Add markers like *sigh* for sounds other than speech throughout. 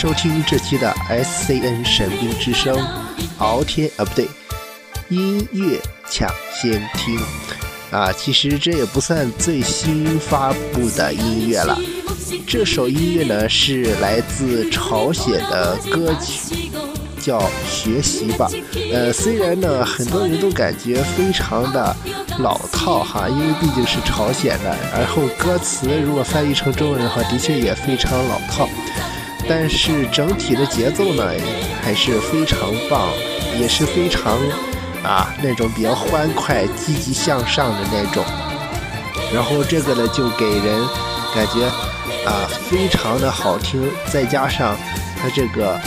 收听这期的 SCN 神兵之声，敖天啊不对，音乐抢先听啊，其实这也不算最新发布的音乐了。这首音乐呢是来自朝鲜的歌曲，叫《学习吧》。呃，虽然呢很多人都感觉非常的老套哈，因为毕竟是朝鲜的，然后歌词如果翻译成中文的话，的确也非常老套。但是整体的节奏呢还是非常棒，也是非常啊那种比较欢快、积极向上的那种。然后这个呢就给人感觉啊非常的好听，再加上它这个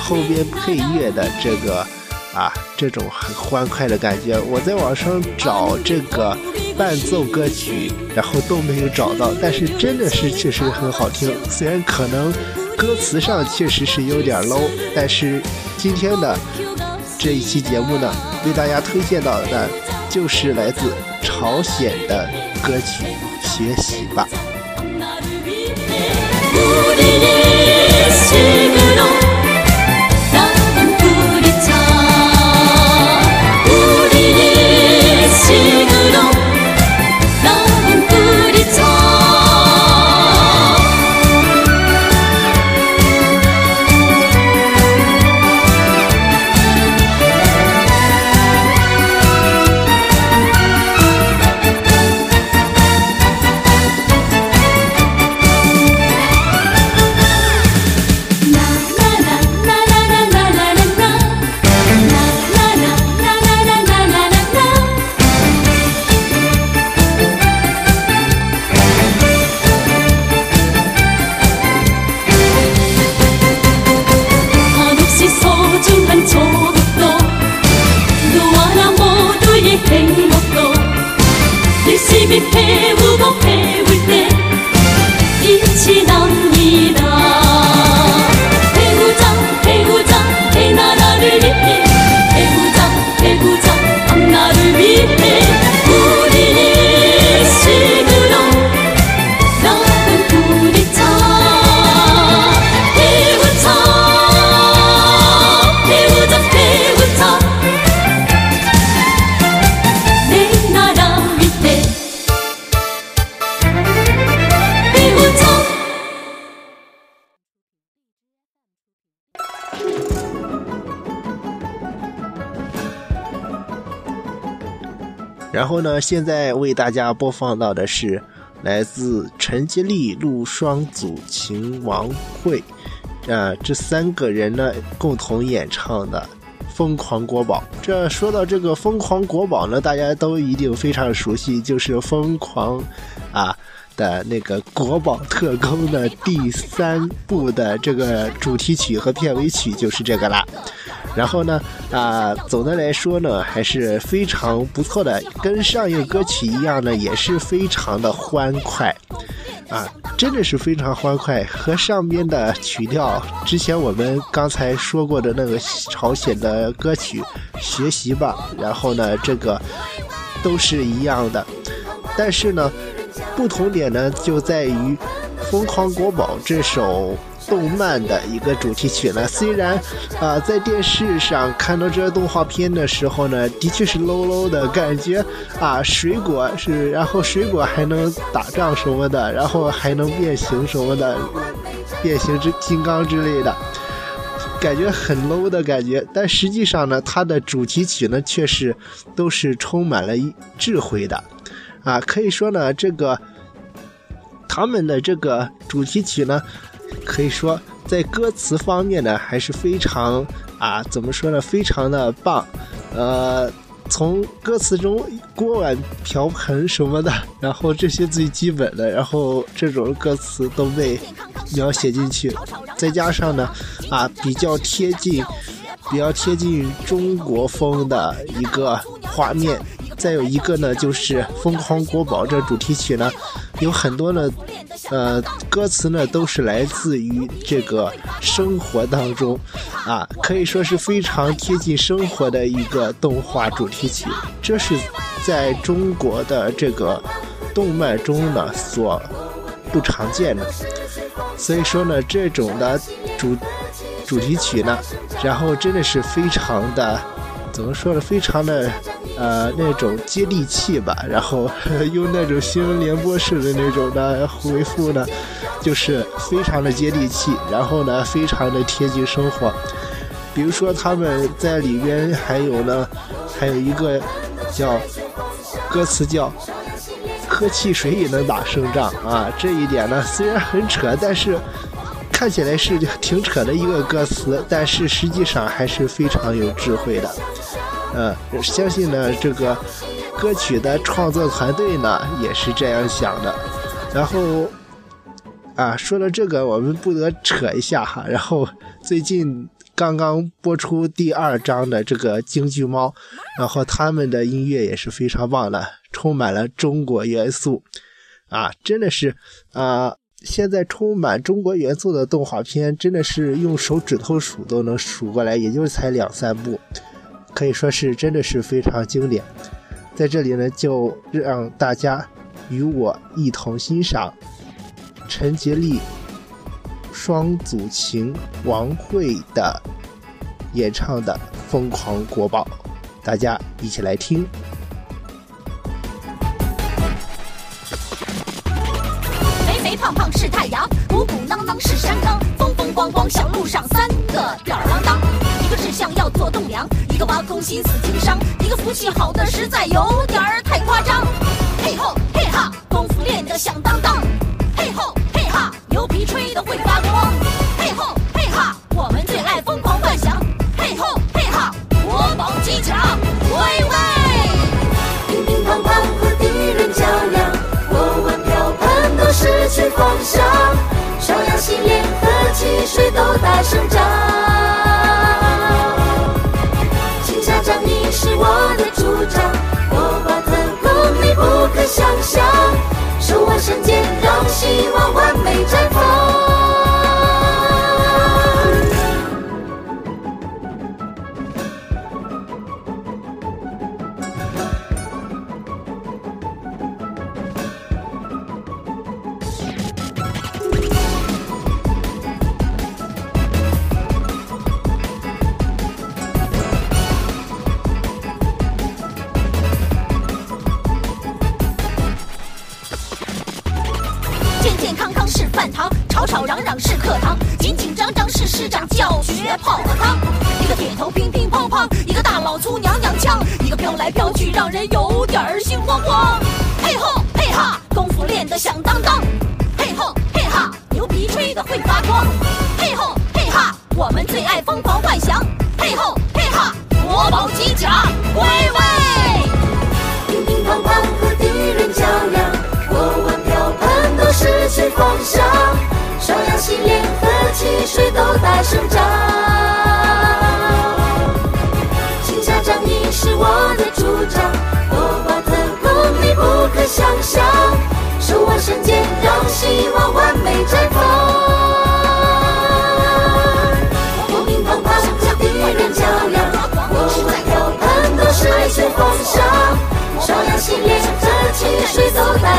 后边配乐的这个啊这种很欢快的感觉，我在网上找这个伴奏歌曲，然后都没有找到，但是真的是确实很好听，虽然可能。歌词上确实是有点 low，但是今天的这一期节目呢，为大家推荐到的就是来自朝鲜的歌曲《学习吧》。然后呢，现在为大家播放到的是来自陈洁丽、陆双祖、秦王慧，啊，这三个人呢共同演唱的《疯狂国宝》。这说到这个《疯狂国宝》呢，大家都一定非常熟悉，就是《疯狂》啊的那个国宝特工的第三部的这个主题曲和片尾曲就是这个啦。然后呢，啊，总的来说呢，还是非常不错的，跟上一个歌曲一样呢，也是非常的欢快，啊，真的是非常欢快，和上边的曲调，之前我们刚才说过的那个朝鲜的歌曲《学习吧》，然后呢，这个都是一样的，但是呢，不同点呢就在于《疯狂国宝》这首。动漫的一个主题曲呢，虽然啊，在电视上看到这个动画片的时候呢，的确是 low low 的感觉啊，水果是，然后水果还能打仗什么的，然后还能变形什么的，变形之金刚之类的，感觉很 low 的感觉。但实际上呢，它的主题曲呢，却是都是充满了智慧的啊，可以说呢，这个他们的这个主题曲呢。可以说，在歌词方面呢，还是非常啊，怎么说呢，非常的棒。呃，从歌词中锅碗瓢盆什么的，然后这些最基本的，然后这种歌词都被描写进去，再加上呢，啊，比较贴近，比较贴近中国风的一个画面。再有一个呢，就是《疯狂国宝》这主题曲呢，有很多呢，呃，歌词呢都是来自于这个生活当中，啊，可以说是非常贴近生活的一个动画主题曲。这是在中国的这个动漫中呢所不常见的，所以说呢，这种的主主题曲呢，然后真的是非常的，怎么说呢，非常的呃那种接地气吧，然后 *laughs* 用那种新闻联播式的那种的回复呢，就是非常的接地气，然后呢，非常的贴近生活。比如说他们在里边还有呢，还有一个叫歌词叫“喝汽水也能打胜仗”啊，这一点呢虽然很扯，但是看起来是挺扯的一个歌词，但是实际上还是非常有智慧的。呃，相信呢这个歌曲的创作团队呢也是这样想的。然后啊，说到这个，我们不得扯一下哈。然后最近。刚刚播出第二章的这个京剧猫，然后他们的音乐也是非常棒的，充满了中国元素，啊，真的是啊，现在充满中国元素的动画片，真的是用手指头数都能数过来，也就才两三部，可以说是真的是非常经典。在这里呢，就让大家与我一同欣赏陈洁丽。双祖琴王慧的演唱的《疯狂国宝》，大家一起来听。肥肥胖胖是太阳，鼓鼓囊囊是山岗，风风光光小路上三个吊儿郎当，一个志向要做栋梁，一个挖空心思经商，一个福气好的实在有点儿太夸张。嘿吼嘿哈，功夫练得响当当。嘿吼嘿哈。牛皮吹得会发光，嘿吼嘿哈，我们最爱疯狂幻想，嘿吼嘿哈，国宝机甲，喂喂，乒乒乓乓和敌人较量，锅碗瓢盆都失去方向，有点儿心慌慌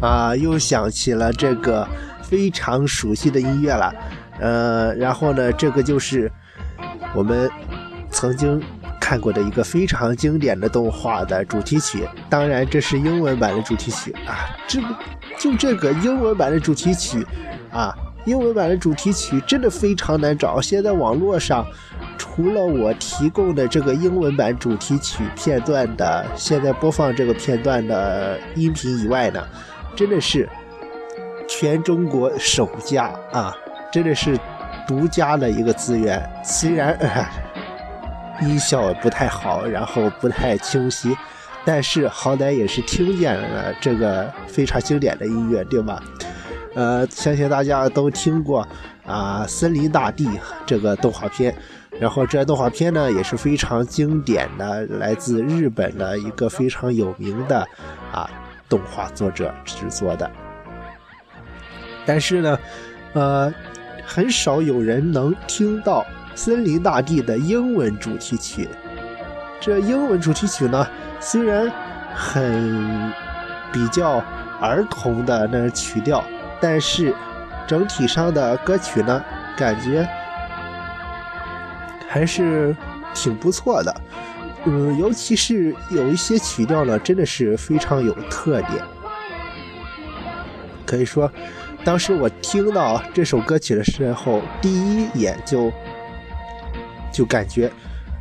啊，又想起了这个非常熟悉的音乐了，呃，然后呢，这个就是我们曾经看过的一个非常经典的动画的主题曲，当然这是英文版的主题曲啊，这个就这个英文版的主题曲啊，英文版的主题曲真的非常难找，现在网络上除了我提供的这个英文版主题曲片段的，现在播放这个片段的音频以外呢。真的是全中国首家啊！真的是独家的一个资源。虽然 *laughs* 音效不太好，然后不太清晰，但是好歹也是听见了这个非常经典的音乐，对吧？呃，相信大家都听过啊，《森林大地》这个动画片，然后这动画片呢也是非常经典的，来自日本的一个非常有名的啊动画作者制作的。但是呢，呃，很少有人能听到《森林大地》的英文主题曲。这英文主题曲呢，虽然很比较儿童的那曲调。但是，整体上的歌曲呢，感觉还是挺不错的。嗯，尤其是有一些曲调呢，真的是非常有特点。可以说，当时我听到这首歌曲的时候，第一眼就就感觉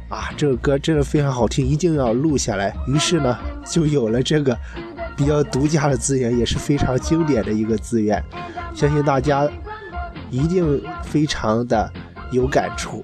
啊，这个歌真的非常好听，一定要录下来。于是呢，就有了这个。比较独家的资源，也是非常经典的一个资源，相信大家一定非常的有感触。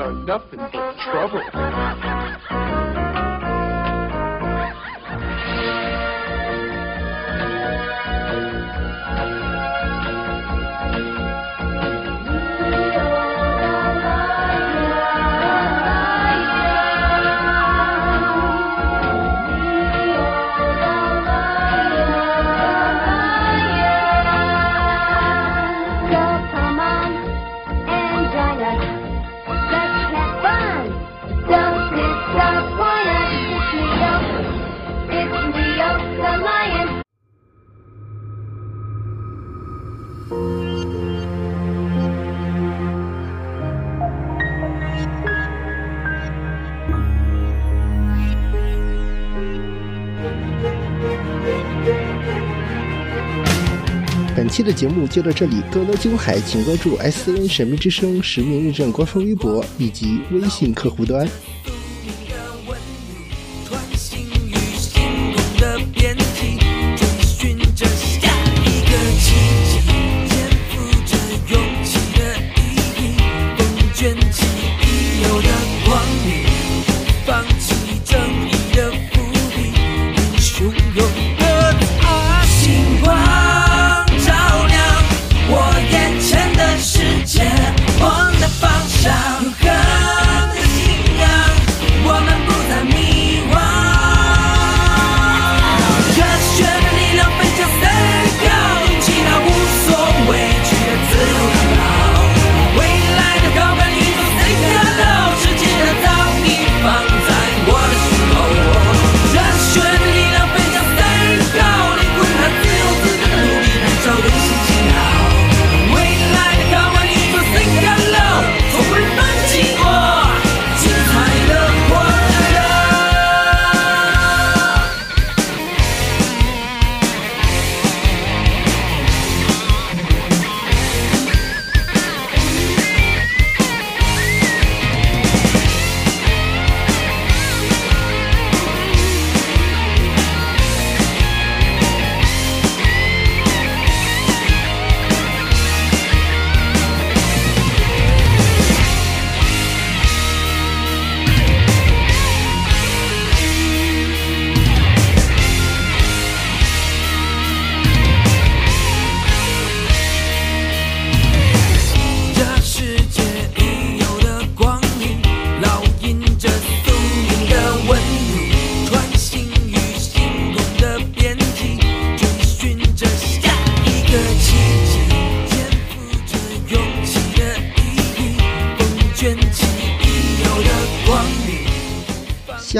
are nothing but trouble. 本期的节目就到这里，更多精彩请关注 S N 神秘之声实名认证官方微博以及微信客户端。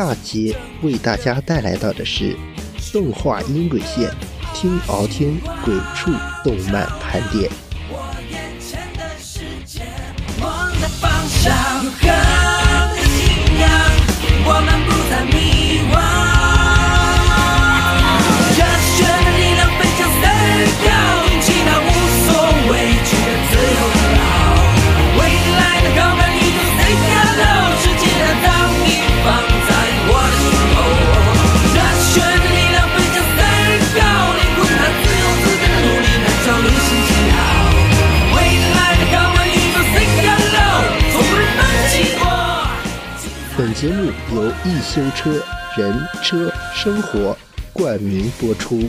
下节为大家带来到的是动画音轨线，听敖听鬼畜动漫盘点。我眼前的世界梦的方向一修车，人车生活冠名播出。